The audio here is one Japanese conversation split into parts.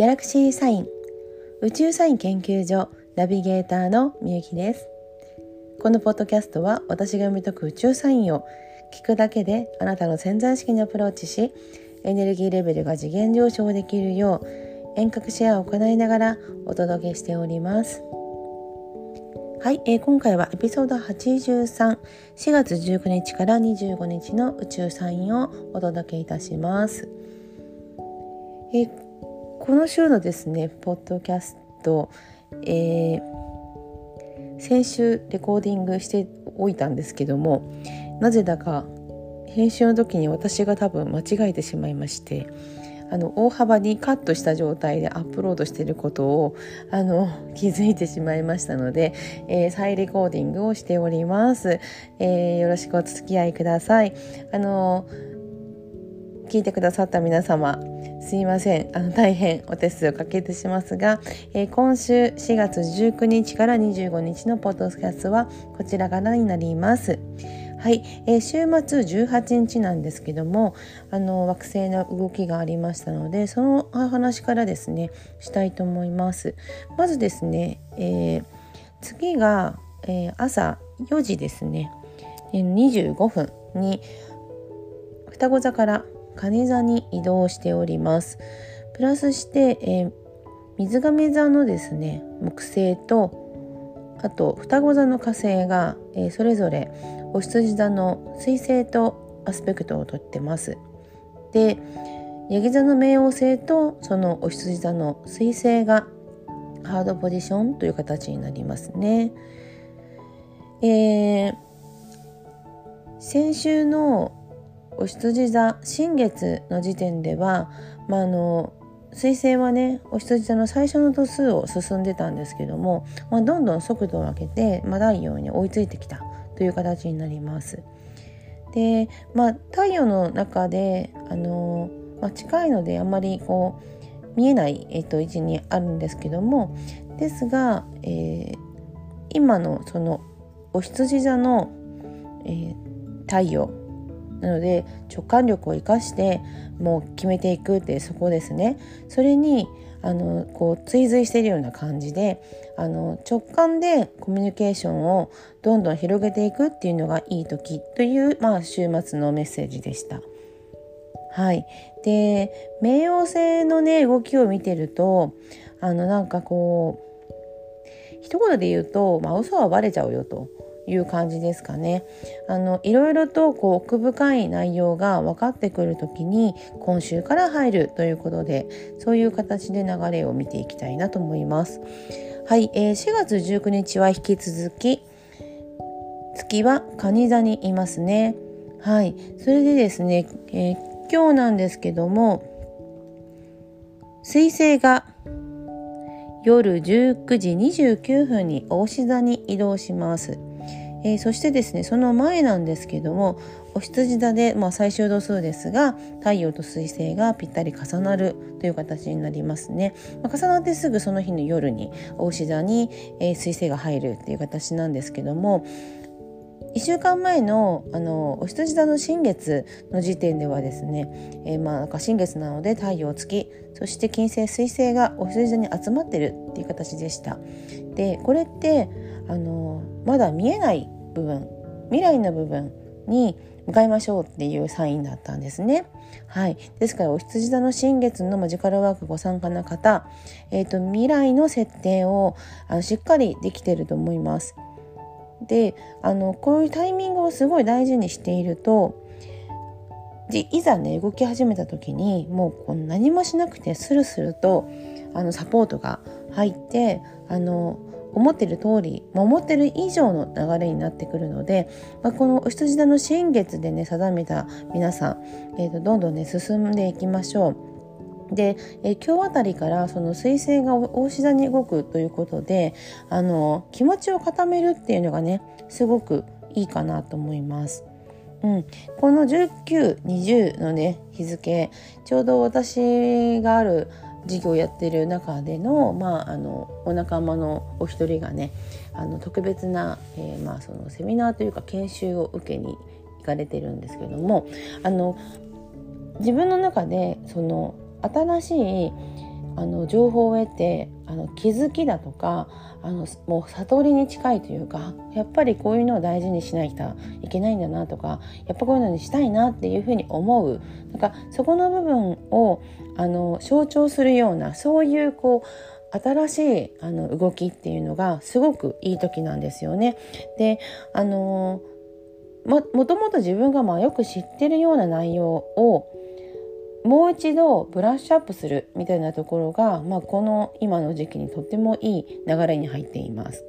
ギャラクシーサイン。宇宙サイン研究所ナビゲーターのみゆきです。このポッドキャストは私が読み解く宇宙サインを聞くだけであなたの潜在意識にアプローチしエネルギーレベルが次元上昇できるよう遠隔シェアを行いながらお届けしております。はい、えー、今回はエピソード83、4月19日から25日の宇宙サインをお届けいたします。えー、この週のですね、ポッドキャスト、えー、先週レコーディングしておいたんですけども、なぜだか編集の時に私が多分間違えてしまいまして、あの大幅にカットした状態でアップロードしていることをあの気づいてしまいましたので、えー、再レコーディングをしております、えー、よろしくお付き合いください。あの聞いてくださった皆様すいません。あの大変お手数をかけてしますが、えー、今週4月19日から25日のポッドキャストはこちらからになります。はい、えー、週末18日なんですけどもあの惑星の動きがありましたのでその話からですねしたいと思います。まずですね、えー、次が、えー、朝4時ですね。25分に双子座から蟹座に移動しておりますプラスして、えー、水亀座のですね木星とあと双子座の火星が、えー、それぞれお羊座の水星とアスペクトをとってます。でヤギ座の冥王星とそのお羊座の水星がハードポジションという形になりますね。えー、先週のお羊座新月の時点では、まあ、あの彗星はねお羊座の最初の度数を進んでたんですけども、まあ、どんどん速度を上げて、まあ、太陽に追いついてきたという形になります。で、まあ、太陽の中であの、まあ、近いのであんまりこう見えない、えっと、位置にあるんですけどもですが、えー、今のそのお羊座の、えー、太陽なので直感力を生かしてもう決めていくってそこですねそれにあのこう追随しているような感じであの直感でコミュニケーションをどんどん広げていくっていうのがいい時という、まあ、週末のメッセージでした。はい、で冥王星のね動きを見てるとあのなんかこう一言で言うと、まあ、嘘はバレちゃうよと。いう感じですかね。あのいろいろとこう奥深い内容が分かってくる時に今週から入るということでそういう形で流れを見ていきたいなと思います。はい、えー、4月19日は引き続き月は蟹座にいますね。はい、それでですね、えー、今日なんですけども水星が夜19時29分に大志座に移動します。えー、そしてですねその前なんですけどもお羊座で、まあ、最終度数ですが太陽と水星がぴったり重なるという形になりますね、まあ、重なってすぐその日の夜にお牛座に、えー、水星が入るっていう形なんですけども1週間前のあのお羊座の新月の時点ではですね、えー、まあなんか新月なので太陽月そして金星水星がお羊座に集まってるっていう形でした。でこれってあのまだ見えない部分未来の部分に向かいましょうっていうサインだったんですね。はい、ですからお羊座の新月のマジカルワークご参加の方、えーと、未来の設定をあのしっかりできてると思います。であのこういうタイミングをすごい大事にしているとでいざね動き始めた時にもうこう何もしなくてスルスルとあのサポートが入ってあの思ってる通り、ま、思ってる以上の流れになってくるので、まあ、このお羊座の新月でね定めた皆さん、えーと、どんどんね進んでいきましょう。で、えー、今日あたりからその彗星が大志座に動くということであの気持ちを固めるっていうのがねすごくいいかなと思います。うん、この1920のね日付ちょうど私がある授業をやってる中での,、まあ、あのお仲間のお一人がねあの特別な、えー、まあ、そのセミナーというか研修を受けに行かれてるんですけどもあの自分の中でその新しいあの情報を得てあの気づきだとかあのもう悟りに近いというかやっぱりこういうのを大事にしないといけないんだなとかやっぱこういうのにしたいなっていうふうに思うなんかそこの部分をあの象徴するようなそういうこう新しいあの動きっていうのがすごくいい時なんですよね。であのももともと自分がまあよく知ってるような内容をもう一度ブラッシュアップするみたいなところが、まあ、この今の時期にとってもいい流れに入っています。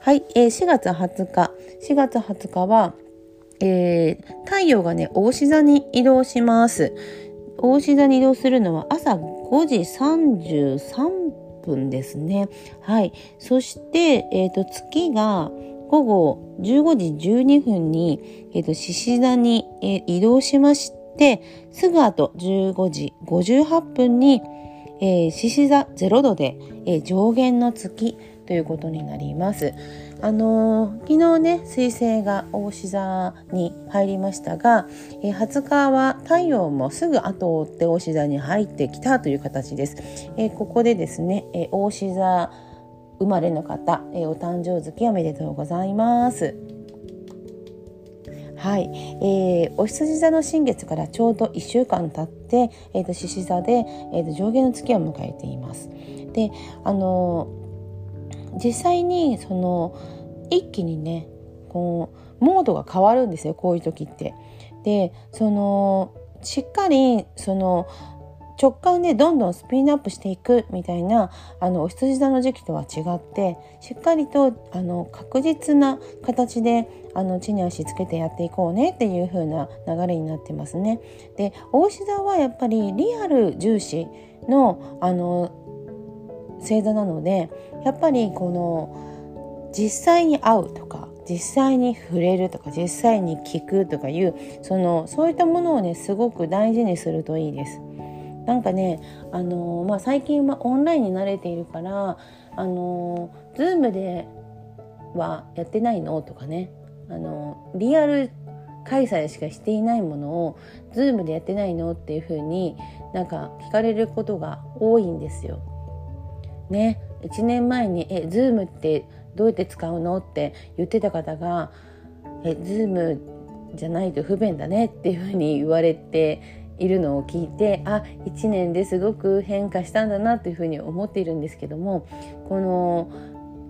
はい、えー、4月20日4月20日は、えー、太陽がね大志座に移動します。大志座に移動するのは朝5時33分ですね。はい。そして、え、ー、と、月が午後15時12分に、え、ー、と、獅子座に、えー、移動しまして、すぐ後15時58分に、えー、獅子座0度で、えー、上限の月ということになります。あのー、昨日ね彗星が大志座に入りましたが、えー、20日は太陽もすぐ後を追って大志座に入ってきたという形です。えー、ここでですね、えー、大志座生まれの方、えー、お誕生月おめでとうございます。はい、えー、お羊座の新月からちょうど1週間経って、えーと、獅子座で、えーと、上下の月を迎えています。であの実際にその一気にねこうモードが変わるんですよこういう時って。でそのしっかりその直感でどんどんスピードアップしていくみたいなあのお羊座の時期とは違ってしっかりとあの確実な形であの地に足つけてやっていこうねっていう風な流れになってますね。で大志座はやっぱりリアル重視のあの星座なのでやっぱりこの実際に会うとか実際に触れるとか実際に聞くとかいうそのそういったものをねすごく大事にするといいです。なんかね、あのー、まあ、最近はオンラインに慣れているから、あのー、ズームではやってないのとかね、あのー、リアル開催しかしていないものをズームでやってないのっていう風になんか聞かれることが多いんですよ。ね、1年前に「えズームってどうやって使うの?」って言ってた方が「えズームじゃないと不便だね」っていう風に言われているのを聞いてあ1年ですごく変化したんだなというふうに思っているんですけどもこの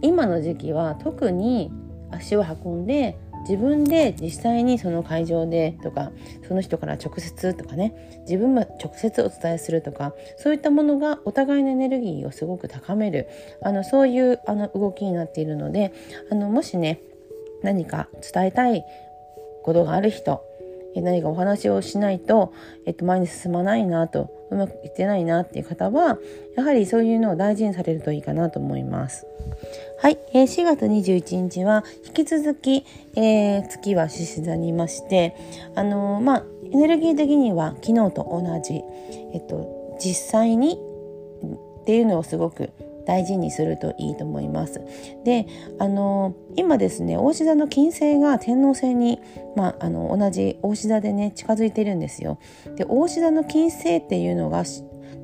今の時期は特に足を運んで自分で実際にその会場でとかその人から直接とかね自分も直接お伝えするとかそういったものがお互いのエネルギーをすごく高めるあのそういうあの動きになっているのであのもしね何か伝えたいことがある人何かお話をしないと、えっと、前に進まないなとうまくいってないなっていう方はやはりそういうのを大事にされるといいかなと思います。はい、えー、4月21日は引き続き、えー、月は獅子座にいましてあのー、まあエネルギー的には昨日と同じ、えっと、実際にっていうのをすごく大事にするといいと思います。であの今ですね大志座の金星が天王星に、まあ、あの同じ大志座でね近づいてるんですよ。で大志座の金星っていうのが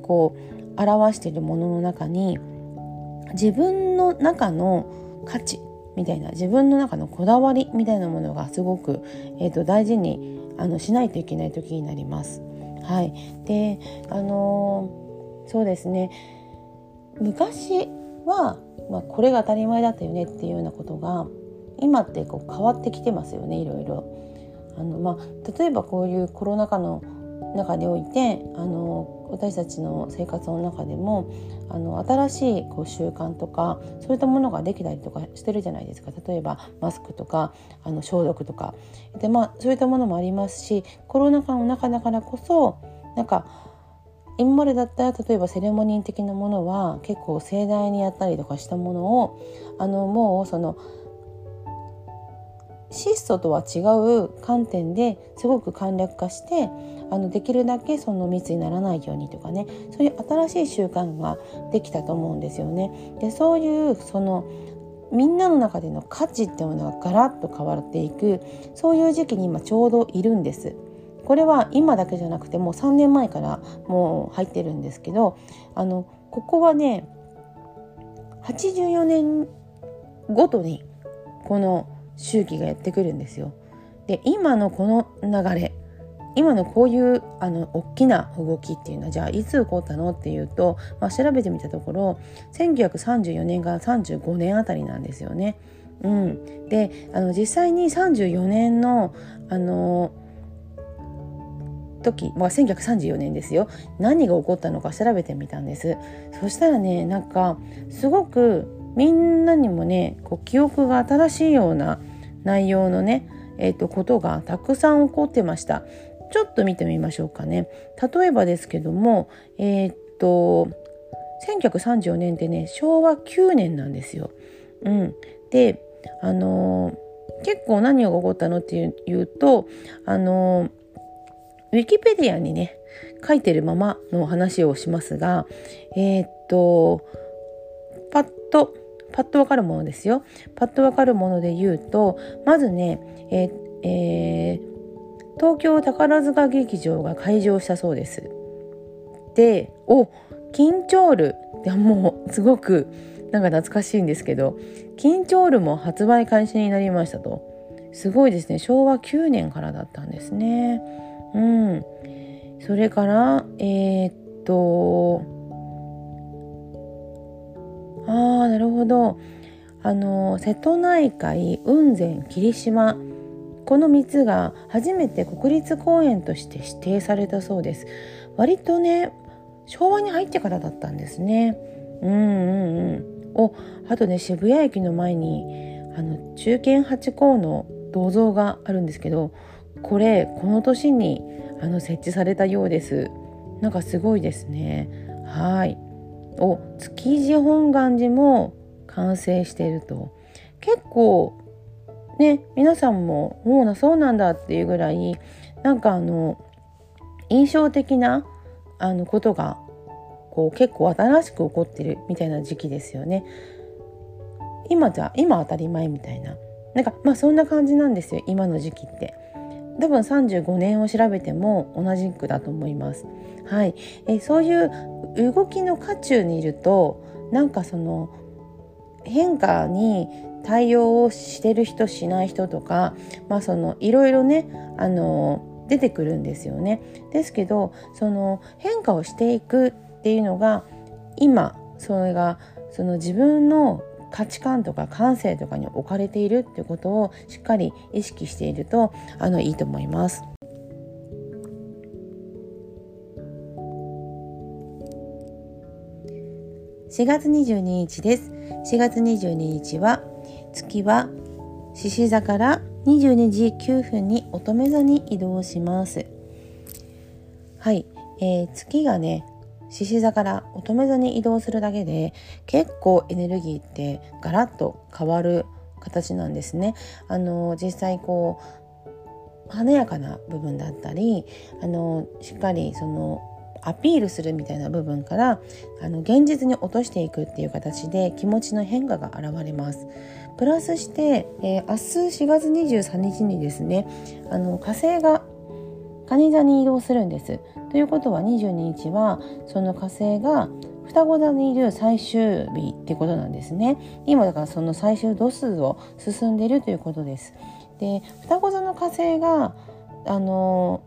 こう表しているものの中に自分の中の価値みたいな自分の中のこだわりみたいなものがすごく、えーと、大事にあのしないといけない時になります。はい、であのー、そうですね昔は、まあ、これが当たり前だったよねっていうようなことが今ってこう変わってきてますよねいろいろ。あのまあ、例えばこういうコロナ禍の中においてあの私たちの生活の中でもあの新しいこう習慣とかそういったものができたりとかしてるじゃないですか例えばマスクとかあの消毒とかで、まあ、そういったものもありますしコロナ禍の中だからこそなんか今までだったら例えばセレモニー的なものは結構盛大にやったりとかしたものをあのもうその質素とは違う観点ですごく簡略化してあのできるだけその密にならないようにとかねそういう新しい習慣ができたと思うんですよね。でそういうそのみんなの中での価値っていうものがガラッと変わっていくそういう時期に今ちょうどいるんです。これは今だけじゃなくてもう3年前からもう入ってるんですけどあのここはね84年ごとにこの周期がやってくるんですよ。で今のこの流れ今のこういうあの大きな動きっていうのはじゃあいつ起こったのっていうと、まあ、調べてみたところ1934年から35年あたりなんですよね。うん、であの実際に34年のあの時、まあ、1934年ですよ。何が起こったのか調べてみたんです。そしたらねなんかすごくみんなにもねこう記憶が新しいような内容のね、えーと、ことがたくさん起こってました。ちょっと見てみましょうかね。例えばですけどもえっ、と1934年ってね昭和9年なんですよ。うん、であのー、結構何が起こったのっていうとあのー、ウィキペディアにね書いてるままの話をしますがえっとパッとパッとわかるものですよパッとわかるもので言うとまずねえー、えー東京宝塚劇場が開場したそうです。で、お、緊張ル。いや、もうすごくなんか懐かしいんですけど、緊張ルも発売開始になりましたと。すごいですね。昭和9年からだったんですね。うん。それから、えー、っと、ああ、なるほど。あの、瀬戸内海、雲仙、霧島、この3つが初めて国立公園として指定されたそうです割とね昭和に入ってからだったんですねうんうんうんおあとね渋谷駅の前にあの中堅八甲の銅像があるんですけどこれこの年にあの設置されたようです。なんかすごいですね。はい。お築地本願寺も完成していると。結構ね皆さんも「もうなそうなんだ」っていうぐらいなんかあの印象的なあのことがこう結構新しく起こってるみたいな時期ですよね。今じゃ今当たり前みたいな。なんかまあそんな感じなんですよ今の時期って。多分35年を調べても同じくだと思います。はい、えそういう動きの渦中にいるとなんかその変化に対応をしてる人しない人とかまあそのいろいろねあの出てくるんですよね。ですけどその変化をしていくっていうのが今それがその自分の価値観とか感性とかに置かれているっていうことをしっかり意識しているとあのいいと思います。4月22日です。4月22日は月は獅子座から22時9分に乙女座に移動しますはい、えー、月がね獅子座から乙女座に移動するだけで結構エネルギーってガラッと変わる形なんですねあの実際こう華やかな部分だったりあのしっかりそのアピールするみたいな部分からあの現実に落としていくっていう形で気持ちの変化が現れます。プラスして、えー、明日4月23日にですねあの火星が蟹座に移動するんです。ということは22日はその火星が双子座にいる最終日ってことなんですね。今だからその最終度数を進んでいるということです。で双子座の火星があの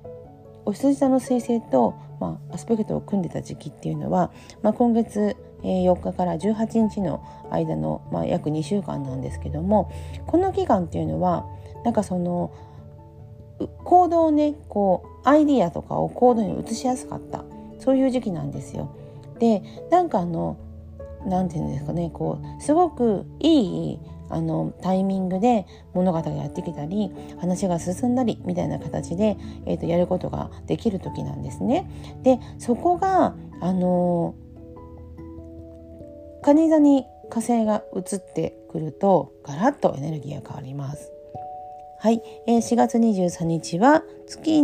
お羊座の彗星とまあ、アスペクトを組んでた時期っていうのは、まあ、今月4日から18日の間の、まあ、約2週間なんですけどもこの期間っていうのはなんかその行動をねこうアイディアとかを行動に移しやすかったそういう時期なんですよ。でなんかあの何て言うんですかねこうすごくいいあのタイミングで物語がやってきたり話が進んだりみたいな形で、えーと、やることができる時なんですね。でそこがあの蟹座に火星が移ってくるとガラッとエネルギーが変わります。はい、えー、4月23日は月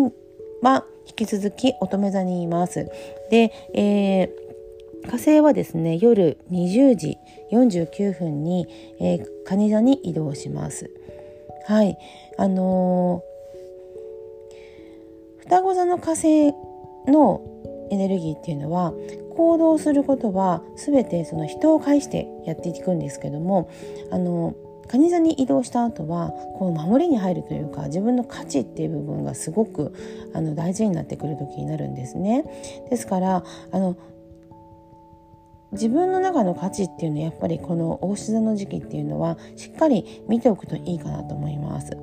は引き続き乙女座にいます。で、えー火星はですね夜20時49分に、えー、蟹座に移動します。はいあのー、双子座の火星のエネルギーっていうのは行動することは全てその人を介してやっていくんですけどもあの蟹座に移動した後はこう守りに入るというか自分の価値っていう部分がすごくあの大事になってくる時になるんですね。ですからあの自分の中の価値っていうのはやっぱりこの大志座の時期っていうのはしっかり見ておくといいかなと思います。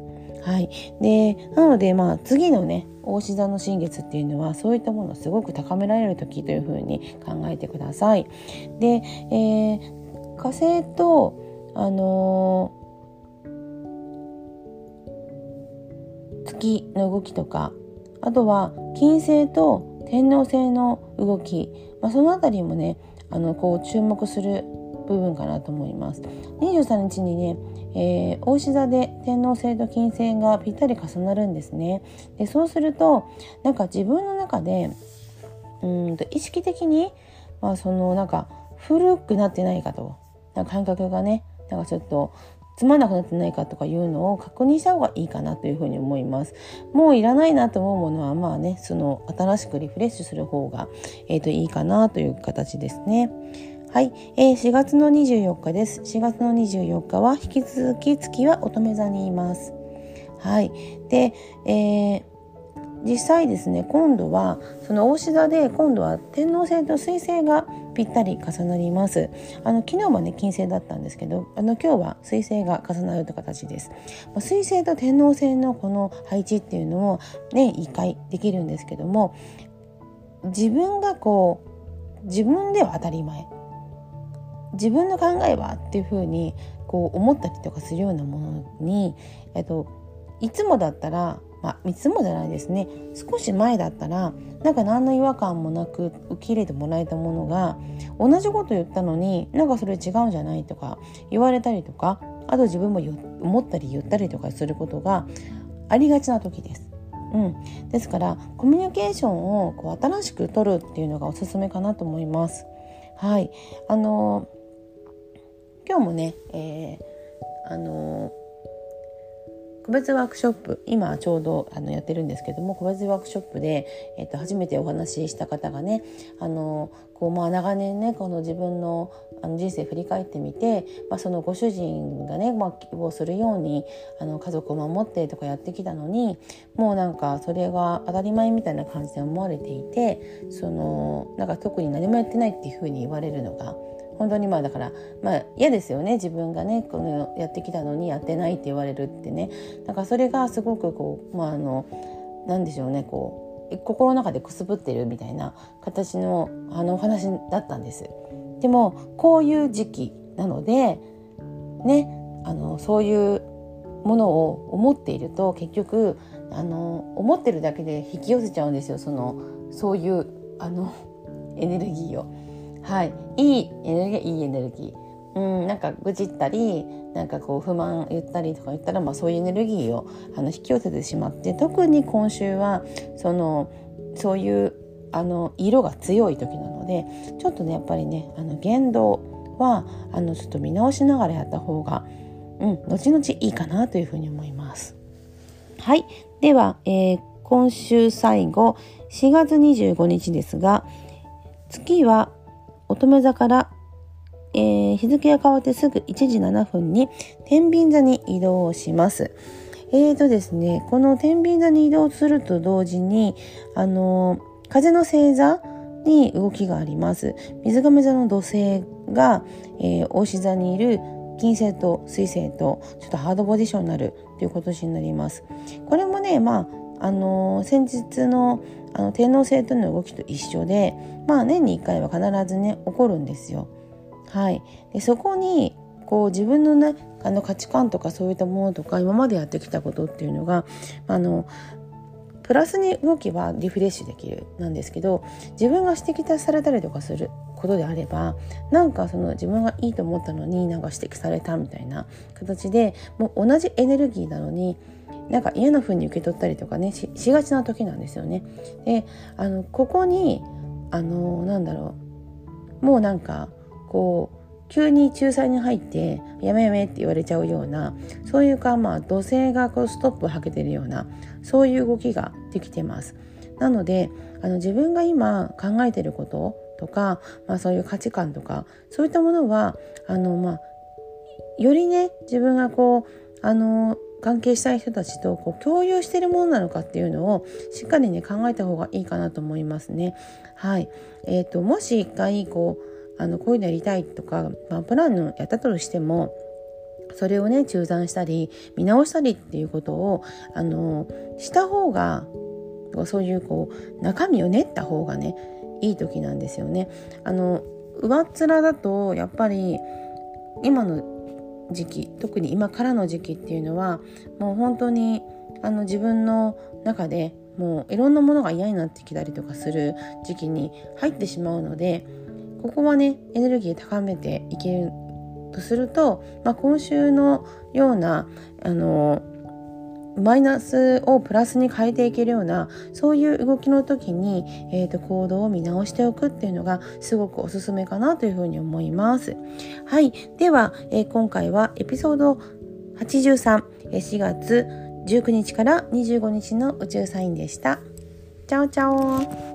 はい、でなのでまあ次のね大志座の新月っていうのはそういったものをすごく高められる時というふうに考えてください。で、えー、火星とあのー、月の動きとかあとは金星と天王星の動き、まあ、その辺りもねあのこう注目する部分かなと思います。23日にね、えー、大志座で天王星と金星がぴったり重なるんですね。でそうするとなんか自分の中でうんと意識的に、まあ、そのなんか古くなってないかとな感覚がねなんかちょっとつまんなくなってないかとかいうのを確認した方がいいかなというふうに思います。もういらないなと思うものはまあねその新しくリフレッシュする方が、えー、といいかなという形ですね。はい、えー、4月の24日です。4月の24日は引き続き月は乙女座にいます。はい、で、えー実際ですね今度はその大志座で今度は天王星と水星がぴったり重なります。あの昨日はね金星だったんですけどあの今日は水星が重なるという形です、ま、水星と天王星のこの配置っていうのをね1回できるんですけども自分がこう自分では当たり前。自分の考えはっていうふうにこう思ったりとかするようなものに、えっと、いつもだったらまあ、いつもじゃないですね少し前だったらなんか何の違和感もなく受け入れてもらえたものが同じこと言ったのになんかそれ違うんじゃないとか言われたりとかあと自分も思ったり言ったりとかすることがありがちな時です。うん、ですからコミュニケーションをこう新しく取るっていうのがおすすめかなと思います。はい、あの今日もね、えー、あの個別ワークショップ今ちょうどあのやってるんですけども個別ワークショップで、えっと、初めてお話しした方がねあのこう、まあ、長年ねこの自分のあの人生振り返ってみて、まあ、そのご主人がね、まあ、希望するようにあの家族を守ってとかやってきたのにもうなんかそれが当たり前みたいな感じで思われていてそのなんか特に何もやってないっていうふうに言われるのが本当にまあだからまあ嫌ですよね自分がねこのやってきたのにやってないって言われるってねなんかそれがすごくこうまああのなんでしょうねこう心の中でくすぶってるみたいな形のあのお話だったんです。でもこういう時期なのでねあのそういうものを思っていると結局あの思ってるだけで引き寄せちゃうんですよそのそういうあのエネルギーを。はい、いいエネルギーいいエネルギー。うん、なんか愚痴ったりなんかこう不満言ったりとか言ったら、まあ、そういうエネルギーをあの引き寄せてしまって特に今週はそのそういうあの色が強い時なのでちょっとねやっぱりねあの言動はあのちょっと見直しながらやった方が、うん、後々いいかなというふうに思います。はい。では、えー、今週最後、4月25日ですが、月は乙女座から、えー、日付が変わってすぐ1時7分に天秤座に移動します。えーとですね、この天秤座に移動すると同時に、あのー、風の星座に動きがあります。水亀座の土星が、えー、大志座にいる金星と水星とちょっとハードポジションになるということになります。これもね、まあ、あのー、先日のあの天皇星との動きと一緒でまあ年に1回は必ずね起こるんですよ。はい、でそこにこう自分のねあの価値観とかそういったものとか今までやってきたことっていうのがあのプラスに動きはリフレッシュできるなんですけど自分が指摘されたりとかすることであればなんかその自分がいいと思ったのになんか指摘されたみたいな形でもう同じエネルギーなのになんか嫌な風に受け取ったりとかねしがちな時なんですよね。であのここにあのなんだろうもうなんかこう急に仲裁に入って「やめやめ」って言われちゃうようなそういうかまあ土星がこうストップをはけてるようなそういう動きができてます。なのであの自分が今考えてることとか、まあ、そういう価値観とかそういったものはあの、まあ、よりね自分がこうあの関係したい人たちとこう共有しているものなのかっていうのをしっかりね考えた方がいいかなと思いますね。はい、えーと、もし一回こうあのこういうのやりたいとか、まあ、プランのやったとしてもそれをね中断したり見直したりっていうことをあのした方がそういうこう中身を練った方がねいい時なんですよね。あの上っ面だとやっぱり今の時期特に今からの時期っていうのはもう本当にあの自分の中でもういろんなものが嫌になってきたりとかする時期に入ってしまうのでここはねエネルギー高めていけるとすると、まあ、今週のようなあのマイナスをプラスに変えていけるようなそういう動きの時に、えーと、行動を見直しておくっていうのがすごくおすすめかなというふうに思います。はい。では、えー、今回はエピソード83、4月19日から25日の宇宙サインでした。チャオチャオ